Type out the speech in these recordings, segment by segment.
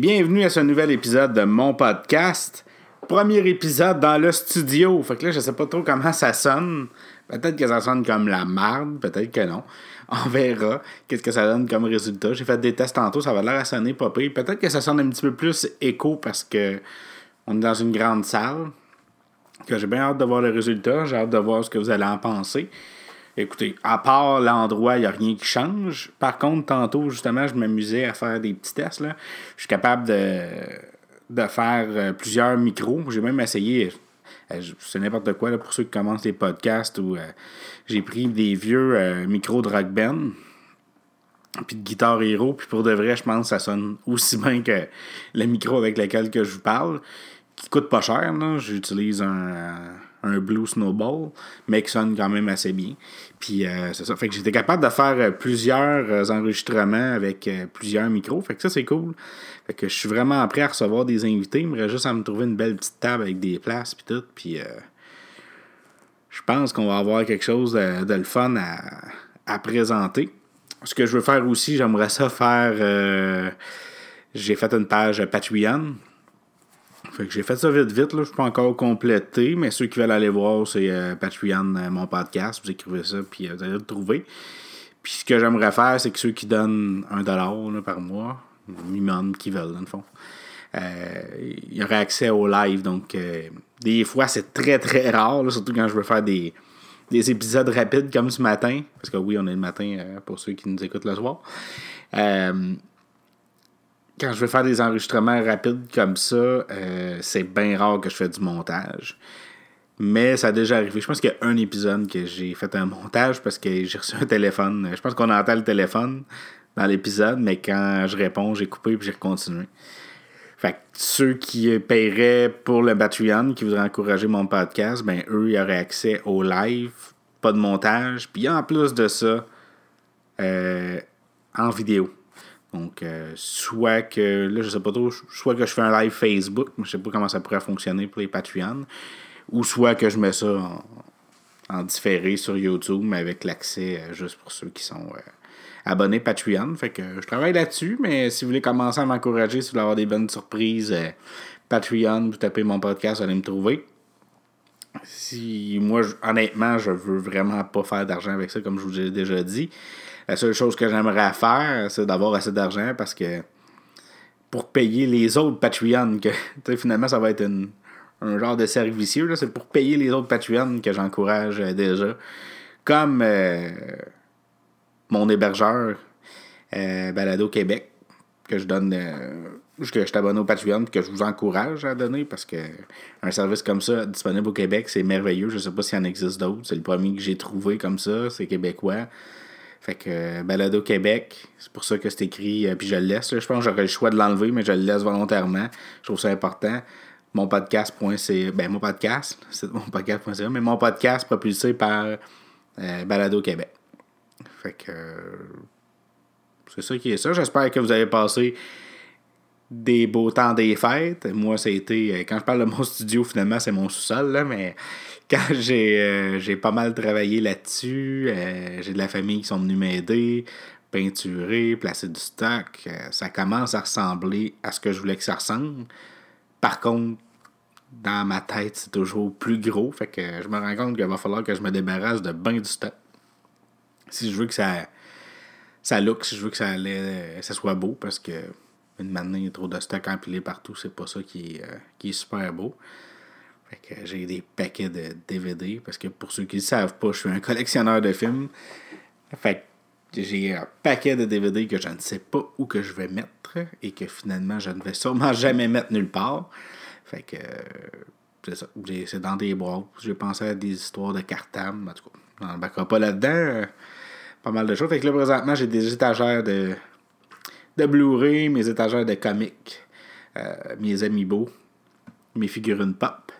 Bienvenue à ce nouvel épisode de mon podcast. Premier épisode dans le studio. Fait que là, je sais pas trop comment ça sonne. Peut-être que ça sonne comme la marde, peut-être que non. On verra qu'est-ce que ça donne comme résultat. J'ai fait des tests tantôt, ça va l'air à sonner pas pire. Peut-être que ça sonne un petit peu plus écho parce que on est dans une grande salle. Que j'ai bien hâte de voir le résultat. J'ai hâte de voir ce que vous allez en penser. Écoutez, à part l'endroit, il n'y a rien qui change. Par contre, tantôt, justement, je m'amusais à faire des petits tests. Là. Je suis capable de, de faire euh, plusieurs micros. J'ai même essayé, euh, c'est n'importe quoi là, pour ceux qui commencent les podcasts, où euh, j'ai pris des vieux micros de rock band puis de guitare héros, puis pour de vrai, je pense que ça sonne aussi bien que le micro avec lequel que je vous parle, qui coûte pas cher. J'utilise un un Blue Snowball, mais qui sonne quand même assez bien. Puis euh, c'est ça. Fait que j'étais capable de faire euh, plusieurs euh, enregistrements avec plusieurs micros. Fait que ça, c'est cool. Fait que je suis vraiment prêt à recevoir des invités. Il me reste juste à me trouver une belle petite table avec des places puis tout. Puis je pense qu'on va avoir quelque chose de, le fun à, à, présenter. Ce que je veux faire aussi, j'aimerais ça faire. j'ai fait une page Patreon fait que j'ai fait ça vite, vite. Là. Je suis pas encore complété, mais ceux qui veulent aller voir, c'est euh, Patreon, euh, mon podcast. Vous écrivez ça, puis euh, vous allez le trouver. Puis ce que j'aimerais faire, c'est que ceux qui donnent un dollar par mois, minimum qui veulent, dans le fond, il y accès au live. Donc, des fois, c'est très, très rare, surtout quand je veux faire des, des épisodes rapides comme ce matin. Parce que oui, on est le matin pour ceux qui nous écoutent le soir quand je vais faire des enregistrements rapides comme ça, euh, c'est bien rare que je fais du montage. Mais ça a déjà arrivé. Je pense qu'il y a un épisode que j'ai fait un montage parce que j'ai reçu un téléphone. Je pense qu'on entend le téléphone dans l'épisode, mais quand je réponds, j'ai coupé et j'ai continué. Fait que ceux qui paieraient pour le Patreon, qui voudraient encourager mon podcast, ben eux, ils auraient accès au live, pas de montage, puis en plus de ça, euh, en vidéo. Donc, euh, soit que, là, je sais pas trop, soit que je fais un live Facebook, je sais pas comment ça pourrait fonctionner pour les Patreons, ou soit que je mets ça en, différé sur YouTube, mais avec l'accès euh, juste pour ceux qui sont euh, abonnés Patreon. Fait que je travaille là-dessus, mais si vous voulez commencer à m'encourager, si vous voulez avoir des bonnes surprises, Patreon, vous tapez mon podcast, vous allez me trouver. Si moi, honnêtement, je veux vraiment pas faire d'argent avec ça, comme je vous ai déjà dit. La seule chose que j'aimerais faire, c'est d'avoir assez d'argent parce que pour payer les autres Patreon, que finalement ça va être un genre de servicieux, c'est pour payer les autres Patreon que j'encourage euh, déjà. Comme euh, mon hébergeur euh, Balado Québec, que je donne que je t'abonne au Patreon que je vous encourage à donner parce que un service comme ça disponible au Québec, c'est merveilleux. Je sais pas s'il y en existe d'autres. C'est le premier que j'ai trouvé comme ça, c'est québécois. Fait que euh, Balado Québec, c'est pour ça que c'est écrit, euh, puis je le laisse. je pense que j'aurais le choix de l'enlever, mais je le laisse volontairement. Je trouve ça important. Mon podcast.ca, ben mon podcast, c'est mon podcast.ca, mais mon podcast propulsé par euh, Balado Québec. Fait que c'est ça qui est ça. J'espère que vous avez passé des beaux temps des fêtes. Moi, ça a été, quand je parle de mon studio, finalement, c'est mon sous-sol, là, mais quand euh, j'ai pas mal travaillé là-dessus, euh, j'ai de la famille qui sont venus m'aider, peinturer, placer du stock, euh, ça commence à ressembler à ce que je voulais que ça ressemble. Par contre, dans ma tête, c'est toujours plus gros, fait que je me rends compte qu'il va falloir que je me débarrasse de bien du stock. Si je veux que ça ça look, si je veux que ça, ça soit beau, parce que une a trop de stock empilé partout, c'est pas ça qui est, qui est super beau j'ai des paquets de DVD parce que pour ceux qui ne savent pas, je suis un collectionneur de films. Fait j'ai un paquet de DVD que je ne sais pas où que je vais mettre et que finalement je ne vais sûrement jamais mettre nulle part. Fait que c'est ça. C'est dans des boîtes. J'ai pensé à des histoires de cartables. En tout cas, on n'embarquera pas là-dedans. Pas mal de choses. Fait que là, présentement, j'ai des étagères de, Blu-ray, mes étagères de comics, euh, mes amiibo, mes figurines pop.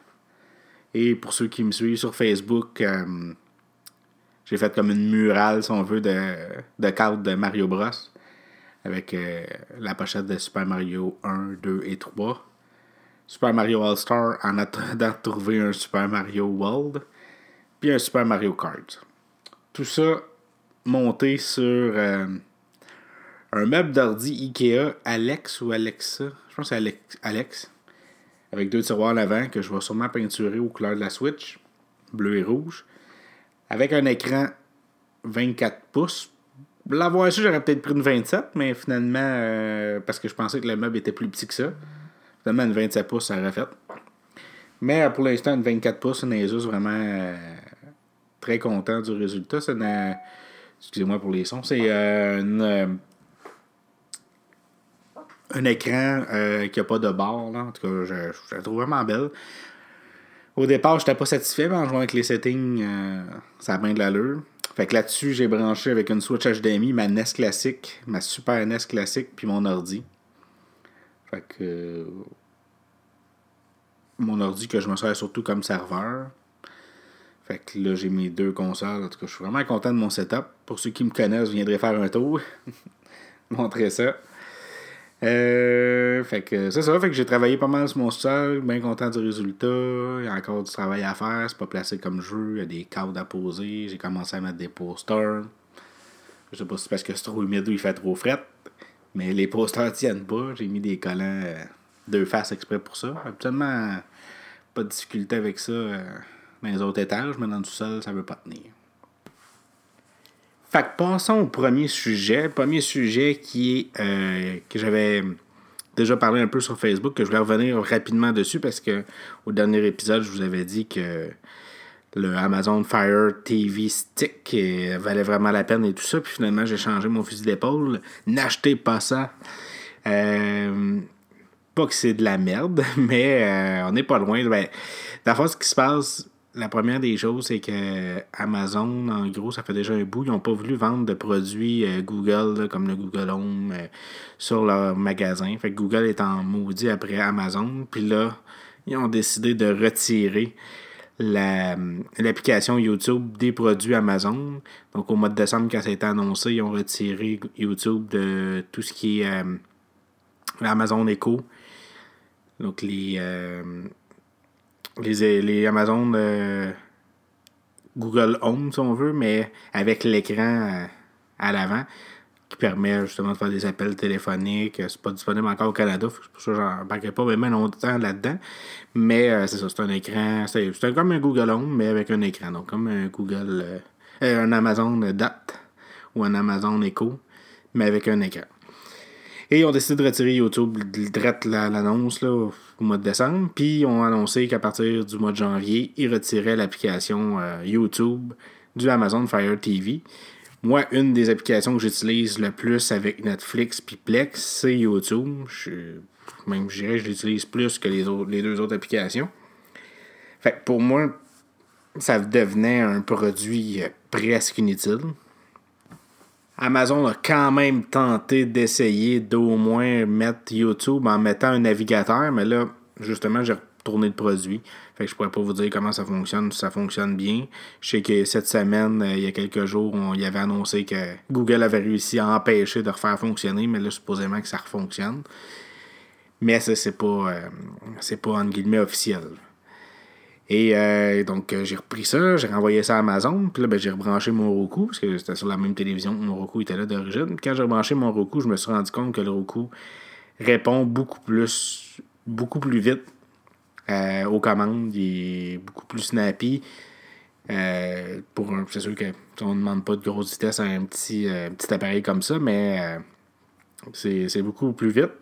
Et pour ceux qui me suivent sur Facebook, euh, j'ai fait comme une murale, si on veut, de, cartes de Mario Bros. Avec euh, la pochette de Super Mario 1, 2 et 3. Super Mario All-Star en attendant de trouver un Super Mario World. Puis un Super Mario Kart. Tout ça monté sur un meuble d'ordi Ikea Alex ou Alexa. Je pense que c'est Alex. Avec deux tiroirs à l'avant que je vais sûrement peinturer aux couleurs de la Switch, bleu et rouge. Avec un écran 24 pouces. L'avoir su, j'aurais peut-être pris une 27, mais finalement, euh, parce que je pensais que le meuble était plus petit que ça. Finalement, une 27 pouces, ça aurait fait. Mais euh, pour l'instant, une 24 pouces, une Asus vraiment euh, très content du résultat. Excusez-moi pour les sons. C'est une un écran euh, qui n'a pas de barre. Là. En tout cas, je, la trouve vraiment belle. Au départ, je n'étais pas satisfait, en jouant avec les settings, euh, ça a bien de l'allure. Fait que là-dessus, j'ai branché avec une Switch HDMI ma NES classique, ma Super NES classique, puis mon ordi. Fait que. Euh, mon ordi que je me sers surtout comme serveur. Fait que là, j'ai mes deux consoles. En tout cas, je suis vraiment content de mon setup. Pour ceux qui me connaissent, je viendrai faire un tour. Montrer ça. Euh, fait que c'est ça, fait que j'ai travaillé pas mal sur mon sol, bien content du résultat. Il y a encore du travail à faire, c'est pas placé comme jeu, il y a des cadres à poser, j'ai commencé à mettre des posters. Je sais pas si c'est parce que c'est trop humide ou il fait trop fret, mais les posters tiennent pas, j'ai mis des collants euh, deux faces exprès pour ça. Absolument pas de difficulté avec ça euh, dans les autres étages, mais dans le sol, ça veut pas tenir. Fait que passons au premier sujet. Premier sujet qui est euh, que j'avais déjà parlé un peu sur Facebook, que je vais revenir rapidement dessus parce que au dernier épisode, je vous avais dit que le Amazon Fire TV Stick euh, valait vraiment la peine et tout ça. Puis finalement, j'ai changé mon fusil d'épaule. N'achetez pas ça. Euh, pas que c'est de la merde, mais on n'est pas loin. Ben, D'abord, ce qui se passe, la première des choses, c'est que Amazon, en gros, ça fait déjà un bout, ils n'ont pas voulu vendre de produits euh, Google, comme le Google Home, euh, sur leur magasin. Fait que Google est en maudit après Amazon. Puis là, ils ont décidé de retirer l'application YouTube des produits Amazon. Donc au mois de décembre, quand ça a été annoncé, ils ont retiré YouTube de tout ce qui est euh, Amazon Echo. Donc les les, les Amazon euh, Google Home, si on veut, mais avec l'écran euh, à l'avant qui permet justement de faire des appels téléphoniques. C'est pas disponible encore au Canada, c'est pour ça que j'en pas même longtemps là-dedans. Mais euh, c'est ça, c'est un écran. C'est comme un Google Home, mais avec un écran. Donc comme un Google. un Amazon Dot ou un Amazon Echo, mais avec un écran. Et ils ont décidé de retirer YouTube direct l'annonce au mois de décembre. Puis ils ont annoncé qu'à partir du mois de janvier, ils retiraient l'application euh, YouTube du Amazon Fire TV. Moi, une des applications que j'utilise le plus avec Netflix puis Plex, c'est YouTube. Je, même, je dirais que je l'utilise plus que les, autres, les deux autres applications. Fait pour moi, ça devenait un produit euh, presque inutile. Amazon a quand même tenté d'essayer d'au moins mettre YouTube en mettant un navigateur, mais là, justement, j'ai retourné le produit. Fait que je pourrais pas vous dire comment ça fonctionne, si ça fonctionne bien. Je sais que cette semaine, euh, il y a quelques jours, on y avait annoncé que Google avait réussi à empêcher de refaire fonctionner, mais là, supposément que ça refonctionne. Mais ça, c'est pas, euh, c'est pas, entre guillemets, officiel. Et euh, donc, euh, j'ai repris ça, j'ai renvoyé ça à Amazon. Puis là, ben, j'ai rebranché mon Roku, parce que c'était sur la même télévision que mon Roku était là d'origine. Quand j'ai rebranché mon Roku, je me suis rendu compte que le Roku répond beaucoup plus, vite euh, aux commandes. Il est beaucoup plus snappy. pour c'est sûr qu'on ne demande pas de grosse vitesse à un petit, petit appareil comme ça, mais c'est beaucoup plus vite.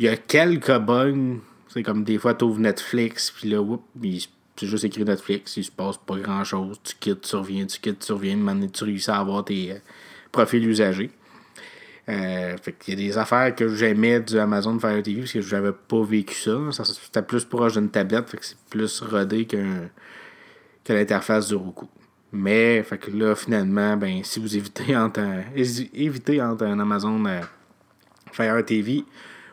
Il y a quelques bugs comme des fois, tu ouvres Netflix, puis là, c'est juste écrit Netflix, il se passe pas grand chose. Tu quittes, tu reviens, tu quittes, tu reviens. Maintenant, tu réussis à avoir tes euh, profils usagers. Euh, fait y a des affaires que j'aimais du Amazon Fire TV parce que j'avais pas vécu ça. ça C'était plus proche d'une tablette, fait que c'est plus rodé qu'un que l'interface du Roku. Mais fait que là, finalement, ben, si vous évitez entre un, évitez entre un Amazon euh, Fire TV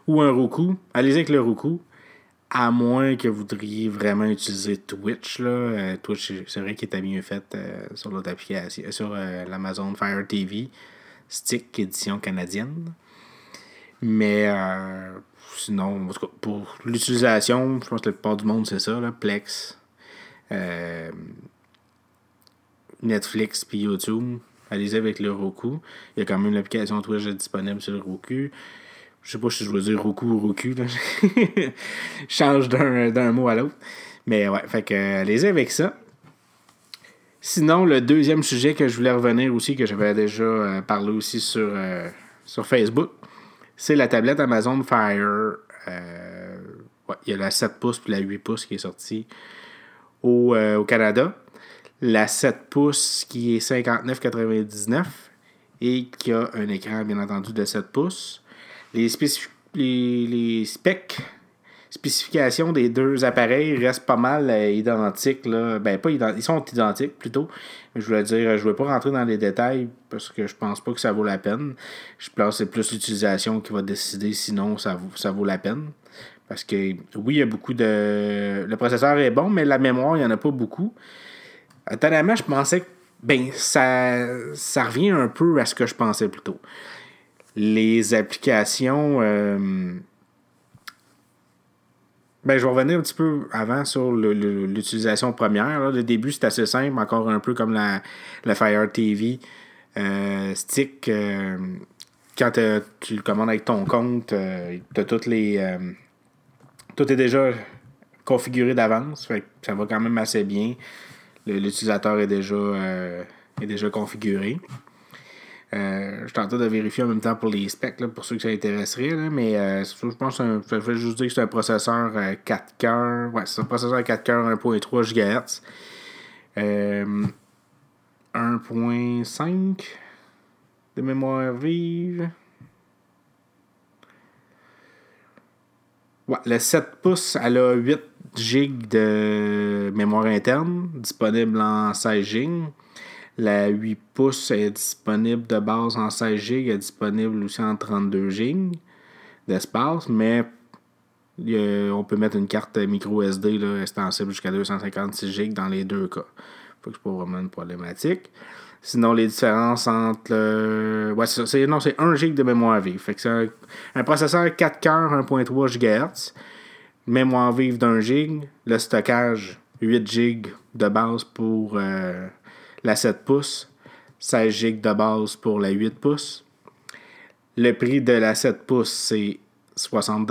ou un Roku, allez-y avec le Roku. À moins que vous voudriez vraiment utiliser Twitch. Là. Euh, Twitch, c'est vrai qu'il était mieux fait euh, sur l'autre application, euh, sur l'Amazon Fire TV Stick édition canadienne. Mais sinon, pour l'utilisation, je pense que la plupart du monde, c'est ça, Plex, Netflix puis YouTube. allez-y avec le Roku. Il y a quand même l'application Twitch disponible sur le Roku. Je sais pas si je dois dire Roku ou Roku. Là. je change d'un mot à l'autre. Mais ouais, fait que allez-y avec ça. Sinon, le deuxième sujet que je voulais revenir aussi, que j'avais déjà euh, parlé aussi sur, euh, sur Facebook, c'est la tablette Amazon Fire. Euh, il y a la 7 pouces puis la 8 pouces qui est sortie au, au Canada. La 7 pouces qui est 59,99 et qui a un écran, bien entendu, de 7 pouces. Les, les, les specs spécifications des deux appareils restent pas mal euh, identiques. Là. Ben, pas ils sont identiques plutôt. Je voulais dire, je ne vais pas rentrer dans les détails parce que je pense pas que ça vaut la peine. Je pense que c'est plus l'utilisation qui va décider sinon ça vaut, ça vaut la peine. Parce que oui, il y a beaucoup de. Le processeur est bon, mais la mémoire, il n'y en a pas beaucoup. Étonnamment, je pensais que ben, ça, ça revient un peu à ce que je pensais plutôt. Les applications. Euh, ben, je vais revenir un petit peu avant sur l'utilisation première. Le début, c'est assez simple, encore un peu comme la, Fire TV euh, Stick. Euh, quand tu le commandes avec ton compte, toutes les. tout est déjà configuré d'avance. Ça va quand même assez bien. L'utilisateur est déjà configuré. Euh, je suis de vérifier en même temps pour les specs, pour ceux que ça intéresserait. mais euh, je pense que je vais juste que c'est un processeur 4 euh, cœurs. Ouais, c'est un processeur 4 cœurs 1.3 GHz. 1.5 de mémoire vive. Ouais, le 7 pouces, elle a 8 GB de mémoire interne, disponible en 16 GB. La 8 pouces est disponible de base en 16 GB, est disponible aussi en 32 GB d'espace, mais on peut mettre une carte micro SD extensible jusqu'à 256 GB dans les deux cas. Faut que c'est pas vraiment une problématique. Sinon, les différences entre c'est, non, c'est 1 GB de mémoire vive. Fait c'est un, processeur 4 cœurs 1.3 GHz, mémoire vive d'un GB, le stockage 8 GB de base pour euh, la 7 pouces, 16 GB de base pour la 8 pouces. Le prix de la 7 pouces, c'est 60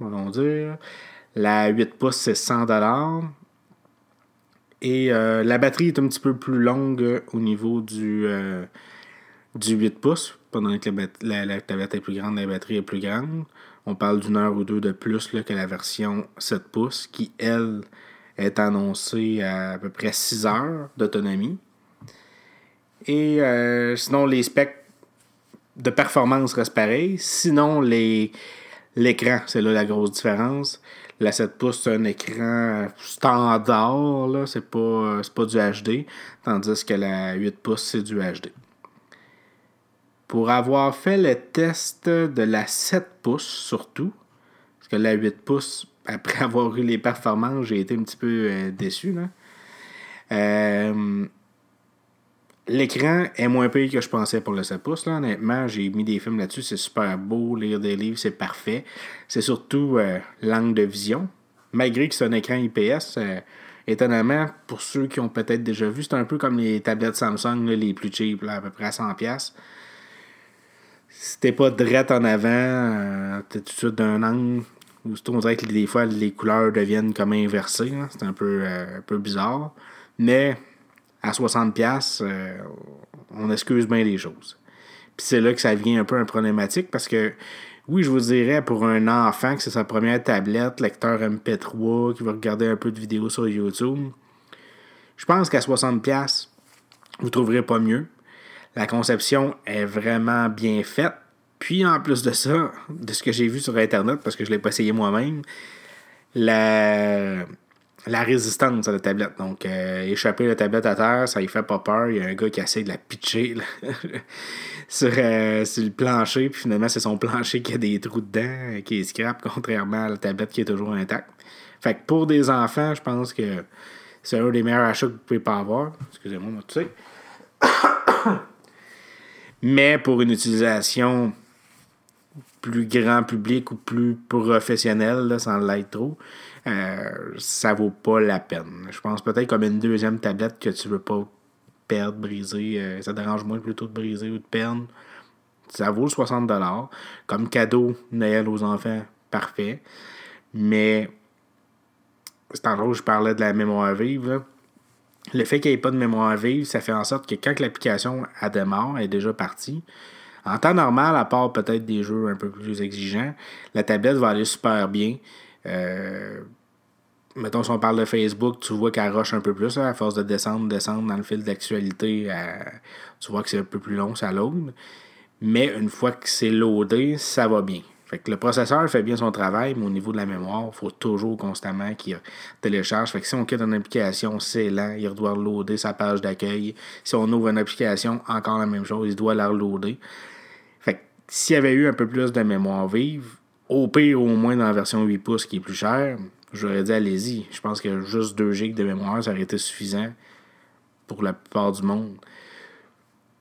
on dire. La 8 pouces, c'est 100 Et euh, la batterie est un petit peu plus longue au niveau du, euh, du 8 pouces, pendant que la, la, tablette est plus grande, la batterie est plus grande. On parle d'une heure ou deux de plus que la version 7 pouces, qui, elle, est annoncée à peu près 6 heures d'autonomie. Et euh, sinon, les specs de performance restent pareils. Sinon, l'écran, c'est là la grosse différence. La 7 pouces, c'est un écran standard, là, c'est pas, pas du HD, tandis que la 8 pouces, c'est du HD. Pour avoir fait le test de la 7 pouces, surtout, parce que la 8 pouces, après avoir eu les performances, j'ai été un petit peu euh, déçu. Là. Euh, L'écran est moins pire que je pensais pour le 7 pouces. Là. Honnêtement, j'ai mis des films là-dessus. C'est super beau. Lire des livres, c'est parfait. C'est surtout euh, l'angle de vision. Malgré que c'est un écran IPS, euh, étonnamment, pour ceux qui ont peut-être déjà vu, c'est un peu comme les tablettes Samsung, les plus cheap, à peu près à 100$. Si t'es pas drette en avant, euh, t'es tout de suite d'un angle où on dirait que des fois les couleurs deviennent comme inversées. C'est un peu, un peu bizarre. Mais à 60$, euh, on excuse bien les choses. Puis c'est là que ça devient un peu un problématique parce que, oui, je vous dirais, pour un enfant que c'est sa première tablette, lecteur MP3, qui va regarder un peu de vidéos sur YouTube, je pense qu'à 60$, vous ne trouverez pas mieux. La conception est vraiment bien faite. Puis en plus de ça, de ce que j'ai vu sur Internet, parce que je ne l'ai pas essayé moi-même, la la résistance à la tablette. Donc, euh, échapper la tablette à terre, ça y fait pas peur. Il y a un gars qui essaie de la pitcher euh, sur, le plancher, puis finalement, c'est son plancher qui a des trous dedans, euh, qui est scrap, contrairement à la tablette qui est toujours intacte. Fait que pour des enfants, je pense que c'est un des meilleurs achats que vous pouvez pas avoir. Excusez-moi, moi, tu sais. Mais pour une utilisation plus grand public ou plus professionnelle, sans l'être trop, euh, ça vaut pas la peine. Je pense peut-être comme une deuxième tablette que tu veux pas perdre, briser. Euh, ça dérange moins plutôt de briser ou de perdre. Ça vaut 60$. Comme cadeau Noël aux enfants, parfait. Mais c'est en gros, je parlais de la mémoire vive. Le fait qu'il n'y ait pas de mémoire vive, ça fait en sorte que quand l'application a démarre, elle est déjà partie. En temps normal, à part peut-être des jeux un peu plus exigeants, la tablette va aller super bien. Euh, mettons, si on parle de Facebook, tu vois qu'elle rush un peu plus, à force de descendre, descendre dans le fil d'actualité, tu vois que c'est un peu plus long, ça load. Mais une fois que c'est loadé, ça va bien. Fait que le processeur fait bien son travail, mais au niveau de la mémoire, il faut toujours constamment qu'il télécharge. Fait que si on quitte une application, c'est lent, il doit loader sa page d'accueil. Si on ouvre une application, encore la même chose, il doit la reloader. Fait que s'il y avait eu un peu plus de mémoire vive, au pire, au moins dans la version 8 pouces qui est plus chère, j'aurais dit allez-y. Je pense que juste 2 GB de mémoire, ça aurait été suffisant pour la plupart du monde.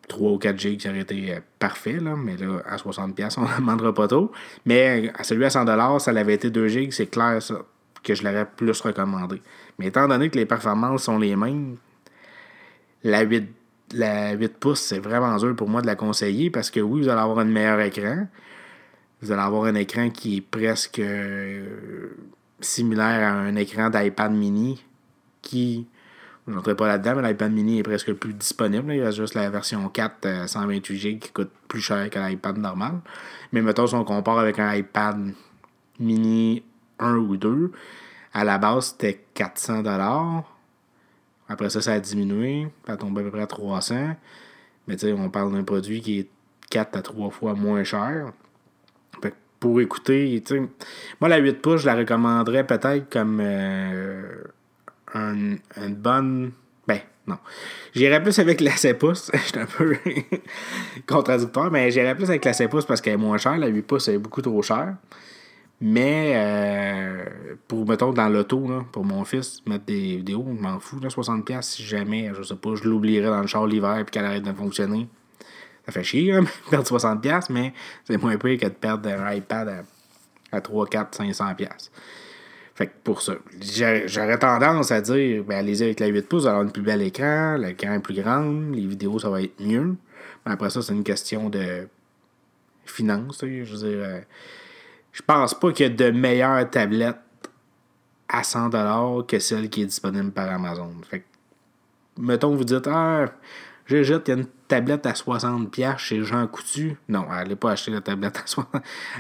3 ou 4 GB, ça aurait été euh, parfait, là, mais là, à 60$, on ne demandera pas trop. Mais à celui à 100$, ça avait été 2 GB, c'est clair ça, que je l'aurais plus recommandé. Mais étant donné que les performances sont les mêmes, la 8, la 8 pouces, c'est vraiment dur pour moi de la conseiller parce que oui, vous allez avoir un meilleur écran. Vous allez avoir un écran qui est presque euh, similaire à un écran d'iPad mini qui je n'entrerai pas là-dedans, mais l'iPad mini est presque plus disponible. Il y a juste la version 4 128 GB qui coûte plus cher que l'iPad normal. Mais mettons, si on compare avec un iPad mini 1 ou 2, à la base, c'était 400 Après ça, ça a diminué. Ça a tombé à peu près à 300 Mais tu sais, on parle d'un produit qui est 4 à 3 fois moins cher. Pour écouter, tu sais, moi, la 8 pouces, je la recommanderais peut-être comme... Euh, une bonne. Ben, non. J'irais plus avec la 7 pouces. J'étais un peu contradictoire, mais j'irais plus avec la 7 pouces parce qu'elle est moins chère. La 8 pouces, est beaucoup trop chère. Mais euh, pour, mettons, dans l'auto, pour mon fils, mettre des vidéos, je m'en fous, 60$ si jamais, je sais pas, je l'oublierais dans le char l'hiver et qu'elle arrête de fonctionner. Ça fait chier, hein, perdre 60$, mais c'est moins pire que de perdre un iPad à, à 3, 4, 500$. Fait que pour ça, j'aurais tendance à dire, ben allez-y avec la 8 pouces, avoir une plus belle écran, l'écran est plus grand, les vidéos, ça va être mieux. Mais après ça, c'est une question de finance. Je veux dire, euh, je pense pas qu'il y a de meilleures tablettes à 100$ que celle qui est disponible par Amazon. Fait que, mettons, vous dites, ah, j'ai jette, il y a une tablette à 60$ chez Jean Coutu. Non, allez pas acheter la tablette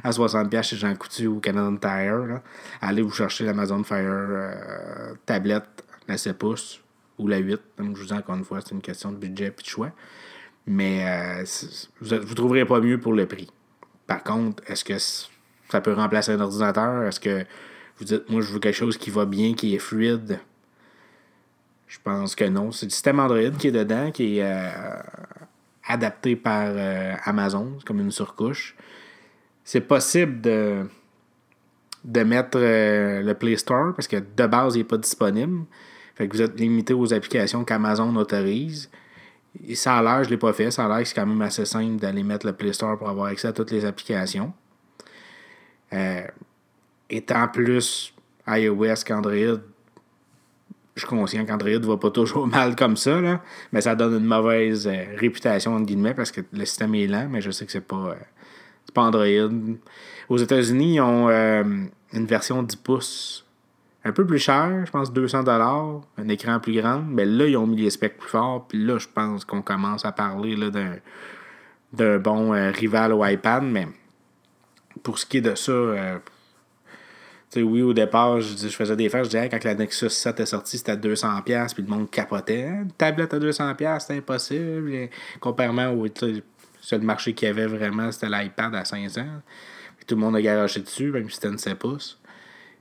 à 60$ chez Jean Coutu ou Canadian Tire. Allez vous chercher l'Amazon Fire euh, tablette, la 7 pouces ou la 8. Comme je vous dis encore une fois, c'est une question de budget et de choix. Mais euh, vous ne trouverez pas mieux pour le prix. Par contre, est-ce que ça peut remplacer un ordinateur? Est-ce que vous dites, moi, je veux quelque chose qui va bien, qui est fluide? Je pense que non. C'est le système Android qui est dedans, qui est euh, adapté par euh, Amazon, comme une surcouche. C'est possible de, de mettre euh, le Play Store parce que de base, il n'est pas disponible. Fait que vous êtes limité aux applications qu'Amazon autorise. Et ça a l'air, je ne l'ai pas fait, ça a l'air que c'est quand même assez simple d'aller mettre le Play Store pour avoir accès à toutes les applications. étant plus iOS qu'Android, je suis conscient qu'Android va pas toujours mal comme ça, là, mais ça donne une mauvaise euh, réputation, entre guillemets, parce que le système est lent, mais je sais que c'est pas, euh, pas Android. Aux États-Unis, ils ont euh, une version 10 pouces un peu plus chère, je pense 200 un écran plus grand, mais là, ils ont mis les specs plus forts, puis là, je pense qu'on commence à parler d'un, d'un bon rival au iPad, mais pour ce qui est de ça, oui, au départ, je, faisais des fers, je disais, quand la Nexus 7 est sortie, c'était à 200$, puis le monde capotait. Une tablette à 200$, c'est impossible. Comparément au seul marché qu'il y avait vraiment, c'était l'iPad à 500$. Puis tout le monde a garoché dessus, même si c'était une 7 pouces.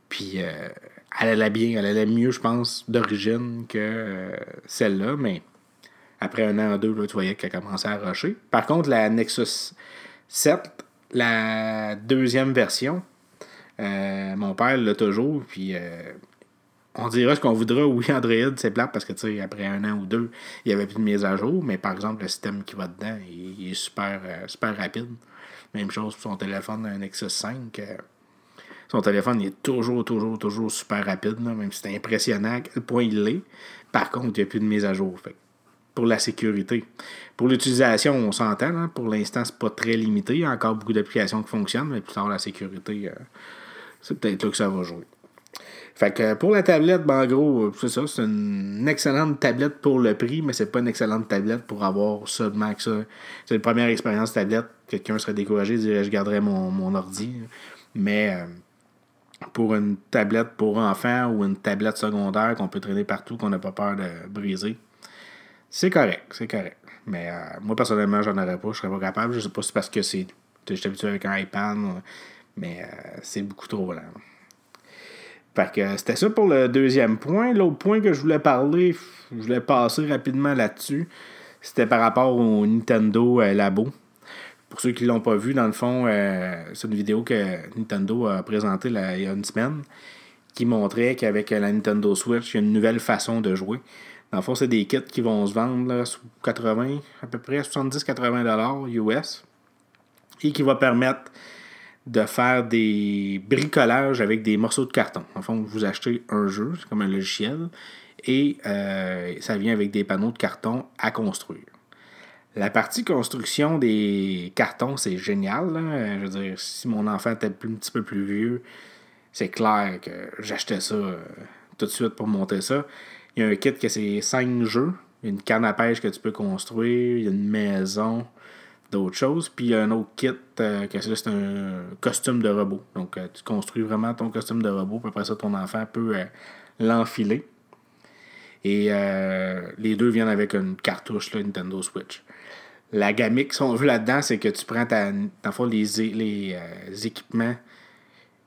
Puis euh, elle allait bien, elle allait mieux, je pense, d'origine que euh, celle-là, mais après un an ou deux, tu voyais qu'elle commençait à rusher. Par contre, la Nexus 7, la deuxième version, euh, mon père l'a toujours, puis euh, on dira ce qu'on voudra. Oui, Android, c'est plate parce que, tu sais, après un an ou deux, il n'y avait plus de mise à jour, mais par exemple, le système qui va dedans, il, est super, euh, super rapide. Même chose pour son téléphone, un Nexus 5. son téléphone, il est toujours, toujours, toujours super rapide, même si c'est impressionnant à quel point il l'est. Par contre, il n'y a plus de mise à jour. Fait. pour la sécurité. Pour l'utilisation, on s'entend. Pour l'instant, c'est pas très limité. Il y a encore beaucoup d'applications qui fonctionnent, mais plus tard, la sécurité, c'est peut-être là que ça va jouer. Fait que pour la tablette, ben, en gros, c'est ça, c'est une excellente tablette pour le prix, mais c'est pas une excellente tablette pour avoir seulement que ça. C'est une première expérience tablette. Quelqu'un serait découragé, dirait je garderais mon, mon ordi. Mais euh, pour une tablette pour enfants ou une tablette secondaire qu'on peut traîner partout, qu'on n'a pas peur de briser, c'est correct, c'est correct. Mais euh, moi, personnellement, j'en aurais pas, je serais pas capable. Je sais pas si c'est parce que c'est. J'étais habitué avec un iPad, mais euh, c'est beaucoup trop lent. Fait que c'était ça pour le deuxième point. L'autre point que je voulais parler, je voulais passer rapidement là-dessus, c'était par rapport au Nintendo euh, Labo. Pour ceux qui ne l'ont pas vu, dans le fond, euh, c'est une vidéo que Nintendo a présentée il y a une semaine qui montrait qu'avec la Nintendo Switch, il y a une nouvelle façon de jouer. Dans le fond, c'est des kits qui vont se vendre là, sous 80, à peu près 70-80$ US et qui va permettre de faire des bricolages avec des morceaux de carton. En fond, vous achetez un jeu, c'est comme un logiciel, et euh, ça vient avec des panneaux de carton à construire. La partie construction des cartons, c'est génial. Je veux dire, si mon enfant était un petit peu plus vieux, c'est clair que j'achetais ça euh, tout de suite pour monter ça. Il y a un kit que c'est 5 jeux. Il y a une canne à pêche que tu peux construire, il y a une maison, d'autres choses. Puis il y a un autre kit, euh, que c'est un costume de robot. Donc euh, tu construis vraiment ton costume de robot, puis après ça, ton enfant peut euh, l'enfiler. Et les deux viennent avec une cartouche Nintendo Switch. La gamique, si on veut là-dedans, c'est que tu prends ta, les, les équipements,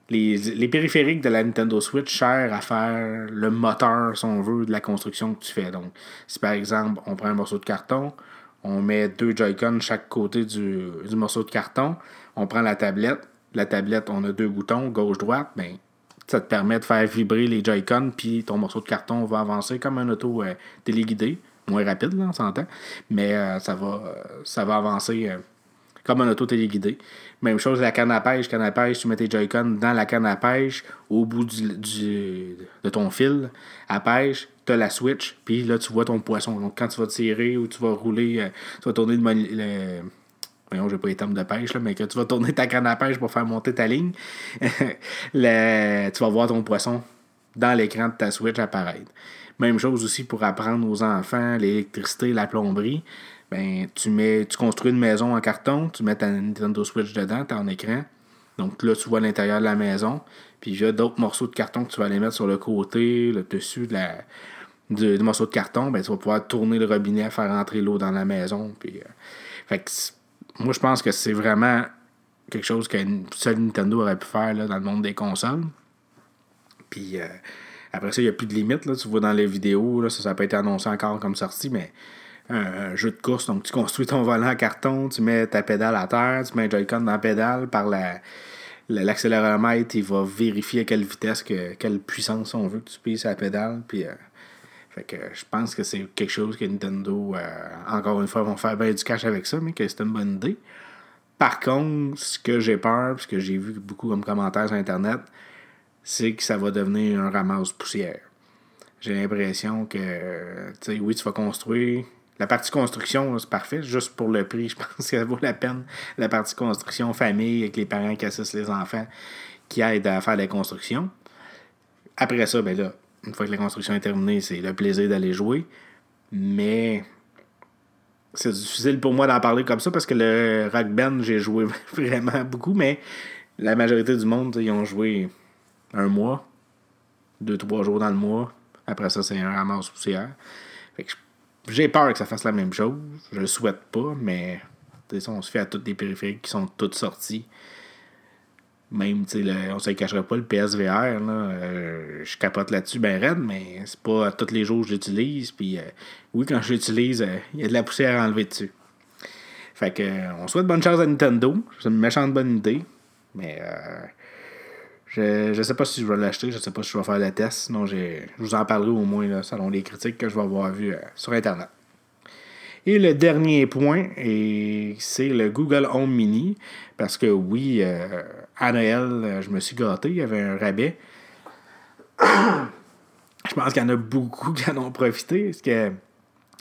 les, les, périphériques de la Nintendo Switch servent à faire le moteur, si on veut, de la construction que tu fais. Donc, si par exemple, on prend un morceau de carton, on met deux Joy-Con chaque côté du, morceau de carton. On prend la tablette. La tablette, on a deux boutons, gauche-droite. Ben, ça te permet de faire vibrer les Joy-Con, puis ton morceau de carton va avancer comme un auto euh, téléguidé. Moins rapide, là, on s'entend. Mais euh, ça, va, euh, ça va avancer comme un auto téléguidé. Même chose, la canne à pêche. Canne à pêche, tu mets tes Joy-Con dans la canne à pêche, au bout du, de ton fil à pêche, tu as la switch, puis là, tu vois ton poisson. Donc, quand tu vas tirer ou tu vas rouler, euh, tu vas tourner le. le voyons, j'ai pas les de pêche, là, mais que tu vas tourner ta canne à pêche pour faire monter ta ligne, le, tu vas voir ton poisson dans l'écran de ta Switch apparaître. Même chose aussi pour apprendre aux enfants l'électricité, la plomberie. Ben, tu mets, tu construis une maison en carton, tu mets ta Nintendo Switch dedans, tu as un écran. Donc là, tu vois l'intérieur de la maison. Puis il y a d'autres morceaux de carton que tu vas aller mettre sur le côté, le dessus de la, du, morceau de carton. Ben, tu vas pouvoir tourner le robinet, faire rentrer l'eau dans la maison. Puis, euh, fait moi, je pense que c'est vraiment quelque chose que seul Nintendo aurait pu faire là, dans le monde des consoles. Puis euh, après ça, il n'y a plus de limite. Là. Tu vois dans les vidéos, là, ça n'a pas été annoncé encore comme sortie, mais un jeu de course. Donc, tu construis ton volant en carton, tu mets ta pédale à terre, tu mets un Joy-Con dans la pédale. Par la, l'accéléromètre, il va vérifier à quelle vitesse, que, quelle puissance on veut que tu puisses à la pédale. Puis, euh, fait que je pense que c'est quelque chose que Nintendo, euh, encore une fois, vont faire bien du cash avec ça, mais que c'est une bonne idée. Par contre, ce que j'ai peur, ce que j'ai vu beaucoup comme commentaires sur Internet, c'est que ça va devenir un ramasse poussière. J'ai l'impression que, tu sais, oui, tu vas construire, la partie construction, c'est parfait. Juste pour le prix, je pense que ça vaut la peine. La partie construction, famille, avec les parents qui assistent les enfants, qui aident à faire la construction. Après ça, ben là, une fois que la construction est terminée, c'est le plaisir d'aller jouer. Mais c'est difficile pour moi d'en parler comme ça parce que le rock band, j'ai joué vraiment beaucoup, mais la majorité du monde, ils ont joué un mois, deux, trois jours dans le mois. Après ça, c'est un ramasse poussière. Fait que je j'ai peur que ça fasse la même chose. Je le souhaite pas, mais on se fait à toutes les périphériques qui sont toutes sorties. Même, tu sais, on se le cacherait pas, le PSVR, là, euh, je capote là-dessus ben raide, mais c'est pas tous les jours que j'utilise. Puis, euh, oui, quand je l'utilise, euh, il y a de la poussière à enlever dessus. Fait que, on souhaite bonne chance à Nintendo. C'est une méchante bonne idée. Mais je ne sais pas si je vais l'acheter, je ne sais pas si je vais faire le test. Sinon, je vous en parlerai au moins là, selon les critiques que je vais avoir vues euh, sur Internet. Et le dernier point, c'est le Google Home Mini. Parce que oui, euh, à Noël, euh, je me suis gâté, il y avait un rabais. je pense qu'il y en a beaucoup qui en ont profité. Parce que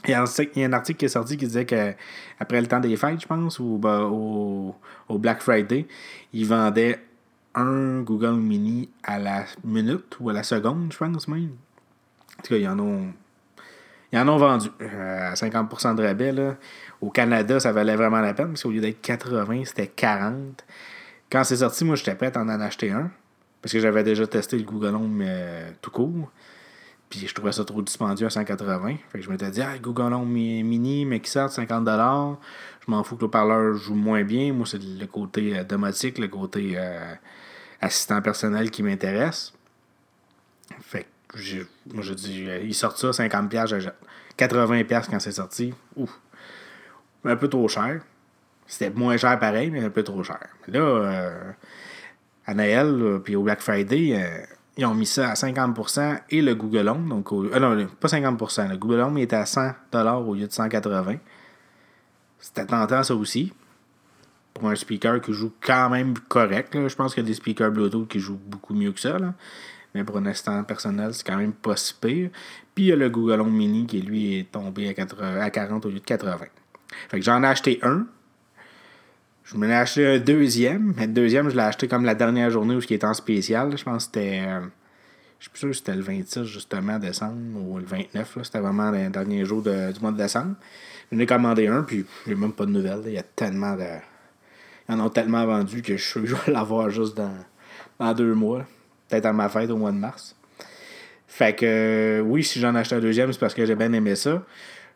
Il y, a un, article qui est sorti qui disait que après le temps des fêtes, je pense, ou ben, au, au, Black Friday, ils vendaient un Google Mini à la minute ou à la seconde, je pense même. En tout cas, ils en ont, ils en ont vendu euh, à 50% de rabais. Là. Au Canada, ça valait vraiment la peine, parce qu'au lieu d'être 80, c'était 40. Quand c'est sorti, moi, j'étais prêt à en acheter un, parce que j'avais déjà testé le Google Home euh, tout court. Puis je trouvais ça trop dispendieux à 180. Fait que je m'étais dit, ah, Google Home Mini, mais qui sort 50 Je m'en fous que le parleur joue moins bien. Moi, c'est le côté euh, domotique, le côté euh, assistant personnel qui m'intéresse. Fait que moi, je dis, euh, il sort ça, 50$, j'achète. 80$ quand c'est sorti. Ouf. Un peu trop cher. C'était moins cher pareil, mais un peu trop cher. Là, à Noël, puis au Black Friday, ils ont mis ça à 50% et le Google Home, donc euh, non, pas 50%, le Google Home était à 100$ au lieu de 180$. C'était tentant ça aussi. Pour un speaker qui joue quand même correct. Je pense qu'il y a des speakers Bluetooth qui jouent beaucoup mieux que ça. Là. Mais pour un instant personnel, c'est quand même pas si pire. Puis il y a le Google Home Mini qui lui est tombé à, à 40 au lieu de 80. Fait que j'en ai acheté un. Je m'en ai acheté un deuxième. Mais le deuxième, je l'ai acheté comme la dernière journée où il était en spécial. Je pense que c'était. Euh, je suis plus sûr que c'était le 26 justement décembre ou le 29. C'était vraiment le dernier jour du mois de décembre. J'en ai commandé un, puis j'ai même pas de nouvelles. Il y a tellement de. En ont tellement vendu que je suis sûr que je vais l'avoir juste dans, dans deux mois. Peut-être à ma fête au mois de mars. Fait que oui, si j'en achète un deuxième, c'est parce que j'ai bien aimé ça.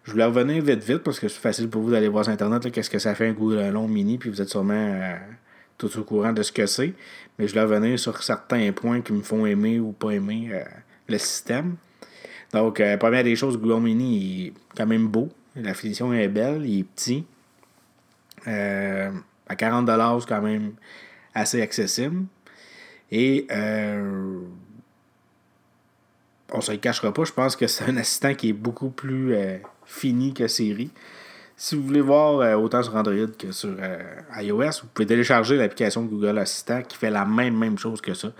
Je voulais revenir vite vite parce que c'est facile pour vous d'aller voir sur Internet qu'est-ce que ça fait un Google long mini, puis vous êtes sûrement euh, tout au courant de ce que c'est. Mais je voulais revenir sur certains points qui me font aimer ou pas aimer euh, le système. Donc, euh, première des choses, Google Mini est quand même beau. La finition est belle, il est petit. À 40$, c'est quand même assez accessible. Et on se le cachera pas, je pense que c'est un assistant qui est beaucoup plus fini que série. Si vous voulez voir euh, autant sur Android que sur euh, iOS, vous pouvez télécharger l'application Google Assistant qui fait la même, même chose que ça.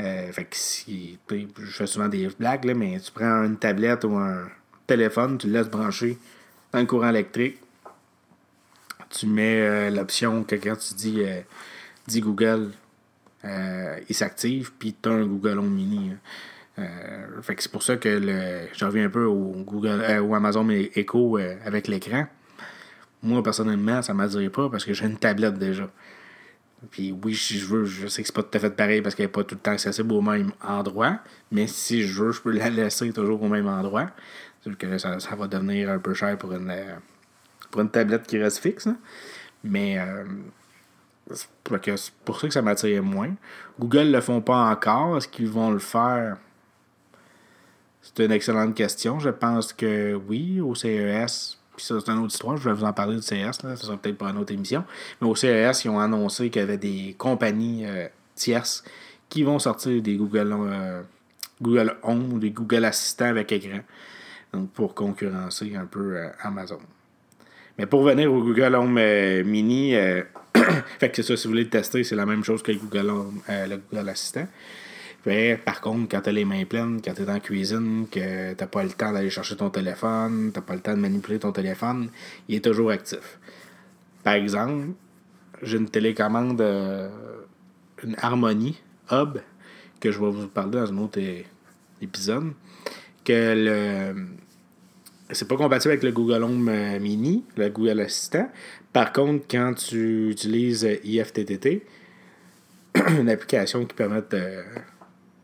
Euh, fait que si, je fais souvent des blagues, là, mais tu prends une tablette ou un téléphone, tu le laisses brancher dans le courant électrique. Tu mets l'option que quand tu dis, dis Google, il s'active, puis tu as un Google Home Mini. Hein. Euh, fait que c'est pour ça que le, je reviens un peu au Google euh, Amazon Echo euh, avec l'écran. Moi, personnellement, ça ne m'attirait pas parce que j'ai une tablette déjà. Puis oui, si je veux, je sais que c'est pas tout à fait pareil parce qu'elle n'est pas tout le temps accessible au même endroit. Mais si je veux, je peux la laisser toujours au même endroit. C'est que ça, ça, va devenir un peu cher pour une, pour une tablette qui reste fixe. Mais c'est pour ça que ça m'attire moins. Google ne le font pas encore. Est-ce qu'ils vont le faire? C'est une excellente question. Je pense que oui, au CES, puis ça, c'est une autre histoire, je vais vous en parler du CES, ça sera peut-être pas une autre émission. Mais au CES, ils ont annoncé qu'il y avait des compagnies euh, tierces qui vont sortir des Google, euh, Google Home ou des Google Assistants avec écran. Donc, pour concurrencer un peu euh, Amazon. Mais pour venir au Google Home Mini, fait que c'est ça, si vous voulez le tester, c'est la même chose que le Google, Home, le Google Assistant par contre, quand tu as les mains pleines, quand tu es dans la cuisine, que tu pas le temps d'aller chercher ton téléphone, tu pas le temps de manipuler ton téléphone, il est toujours actif. Par exemple, j'ai une télécommande, euh, une Harmony Hub, que je vais vous parler dans un autre épisode, que le c'est pas compatible avec le Google Home euh, Mini, le Google Assistant. Par contre, quand tu utilises IFTTT, une application qui permet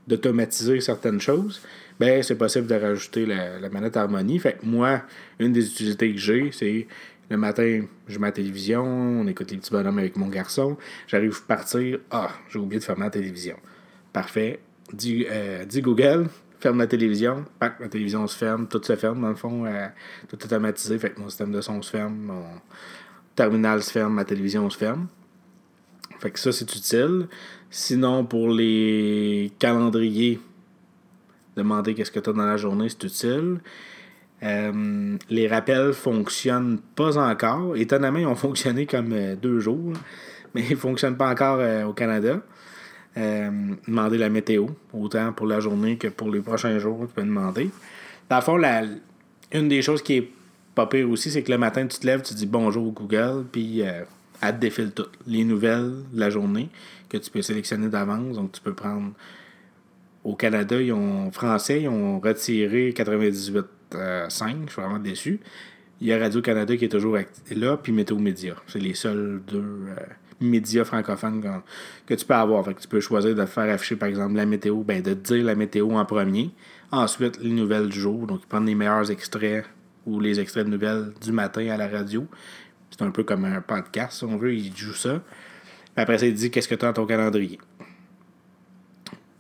d'automatiser certaines choses, ben c'est possible de rajouter la, manette Harmony. Fait moi, une des utilités que j'ai, c'est le matin, je mets ma télévision, on écoute les petits bonhommes avec mon garçon, j'arrive à partir, ah, j'ai oublié de fermer la télévision. Parfait. Dis, euh, Google, ferme la télévision, pac, la télévision se ferme, tout se ferme dans le fond, euh, tout automatisé, fait que mon système de son se ferme, mon terminal se ferme, ma télévision se ferme. Fait que ça, c'est utile. Sinon, pour les calendriers, demander qu'est-ce que tu as dans la journée, c'est utile. Euh, les rappels fonctionnent pas encore. Étonnamment, ils ont fonctionné comme euh, deux jours, mais ils ne fonctionnent pas encore au Canada. Demander la météo, autant pour la journée que pour les prochains jours, tu peux demander. Dans le fond, une des choses qui est pas pire aussi, c'est que le matin, tu te lèves, tu dis bonjour Google, puis euh, elle te défile toutes les nouvelles de la journée que tu peux sélectionner d'avance. Donc, tu peux prendre. Au Canada, ils ont, français, ils ont retiré 98.5. je suis vraiment déçu. Il y a Radio-Canada qui est toujours là, puis Météo Média. C'est les seuls deux euh, médias francophones que, tu peux avoir. Fait que tu peux choisir de faire afficher, par exemple, la météo, ben, de dire la météo en premier. Ensuite, les nouvelles du jour. Donc, ils prennent les meilleurs extraits ou les extraits de nouvelles du matin à la radio. C'est un peu comme un podcast, si on veut. Ils jouent ça. Après ça, il dit qu'est-ce que tu as dans ton calendrier?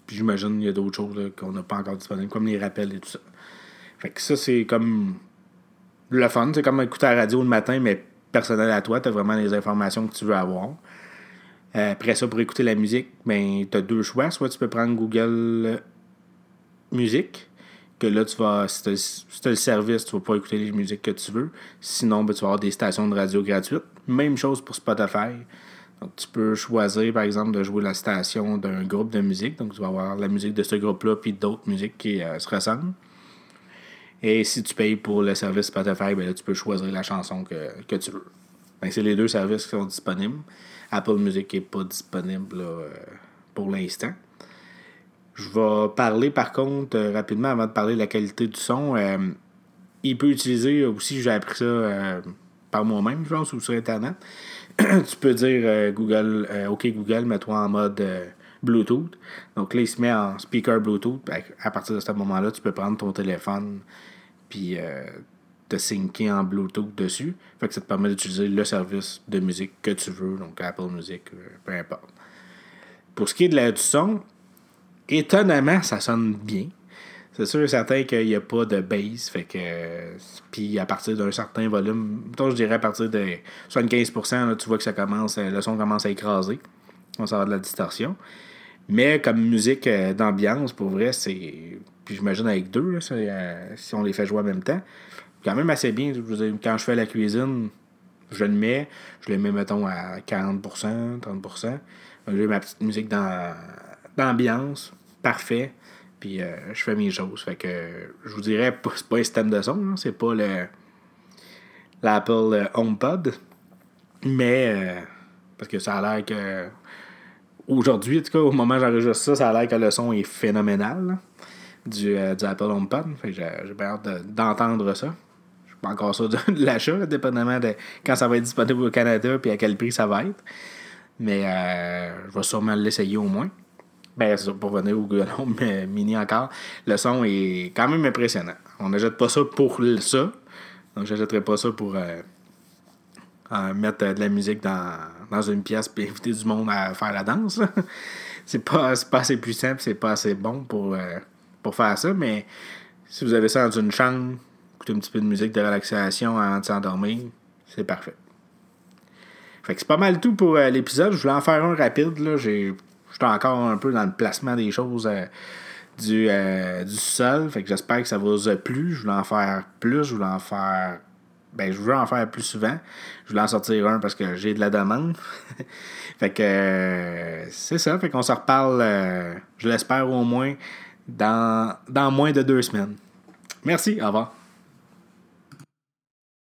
Puis j'imagine qu'il y a d'autres choses qu'on n'a pas encore disponibles, comme les rappels et tout ça. Fait que ça, c'est comme le fun. C'est comme écouter la radio le matin, mais personnel à toi. Tu as vraiment les informations que tu veux avoir. Euh, après ça, pour écouter la musique, ben, tu as deux choix. Soit tu peux prendre Google Musique, que là, tu vas, si tu as, le service, tu vas pas écouter les musiques que tu veux. Sinon, ben, tu vas avoir des stations de radio gratuites. Même chose pour Spotify. Donc, tu peux choisir, par exemple, de jouer la station d'un groupe de musique. Donc, tu vas avoir la musique de ce groupe-là, puis d'autres musiques qui euh, se ressemblent. Et si tu payes pour le service Spotify, ben là, tu peux choisir la chanson que, tu veux. Ben, c'est les deux services qui sont disponibles. Apple Music n'est pas disponible euh, pour l'instant. Je vais parler par contre euh, rapidement avant de parler de la qualité du son. Euh, il peut utiliser aussi, j'ai appris ça par moi-même, je pense, ou sur Internet. tu peux dire Google, OK Google, mets-toi en mode Bluetooth. Donc là, il se met en speaker Bluetooth. À partir de ce moment-là, tu peux prendre ton téléphone puis euh, te syncer en Bluetooth dessus. Fait que ça te permet d'utiliser le service de musique que tu veux, donc Apple Music, euh, peu importe. Pour ce qui est de la, du son, étonnamment, ça sonne bien. C'est sûr et certain qu'il n'y a pas de bass, fait que. Puis à partir d'un certain volume, je dirais à partir de 75%, tu vois que ça commence, le son commence à écraser. On va avoir de la distorsion. Mais comme musique euh, d'ambiance, pour vrai, c'est. Puis j'imagine avec deux, euh, si on les fait jouer en même temps. Quand même assez bien. quand je fais la cuisine, je le mets. Je le mets, mettons, à 40%, 30%. J'ai ma petite musique d'ambiance. Parfait. Puis euh, je fais mes choses. Fait que je vous dirais, c'est pas un système de son. C'est pas le l'Apple HomePod. Mais. parce que ça a l'air que aujourd'hui, en tout cas, au moment où j'enregistre ça, ça a l'air que le son est phénoménal du, euh, du, Apple HomePod. Fait j'ai, bien hâte d'entendre ça. Je suis pas encore sûr de, l'achat, dépendamment de quand ça va être disponible au Canada et à quel prix ça va être. Mais euh, je vais sûrement l'essayer au moins. Ben, c'est pour venir au Google Home Mini encore. Le son est quand même impressionnant. On n'achète pas ça pour ça. Donc, j'achèterai pas ça pour euh, mettre de la musique dans, dans une pièce et inviter du monde à faire la danse. c'est pas, pas assez puissant c'est pas assez bon pour, euh, pour faire ça, mais si vous avez ça dans une chambre, écouter un petit peu de musique de relaxation avant de s'endormir, c'est parfait. Fait que c'est pas mal tout pour euh, l'épisode. Je voulais en faire un rapide. Là. J'ai, j'étais encore un peu dans le placement des choses euh, du, du sol. Fait que j'espère que ça vous a plu. Je voulais en faire plus. Je voulais en faire ben, je veux en faire plus souvent. Je voulais en sortir un parce que j'ai de la demande. fait que euh, c'est ça. Fait qu'on se reparle, euh, je l'espère au moins, dans, dans moins de deux semaines. Merci, au revoir.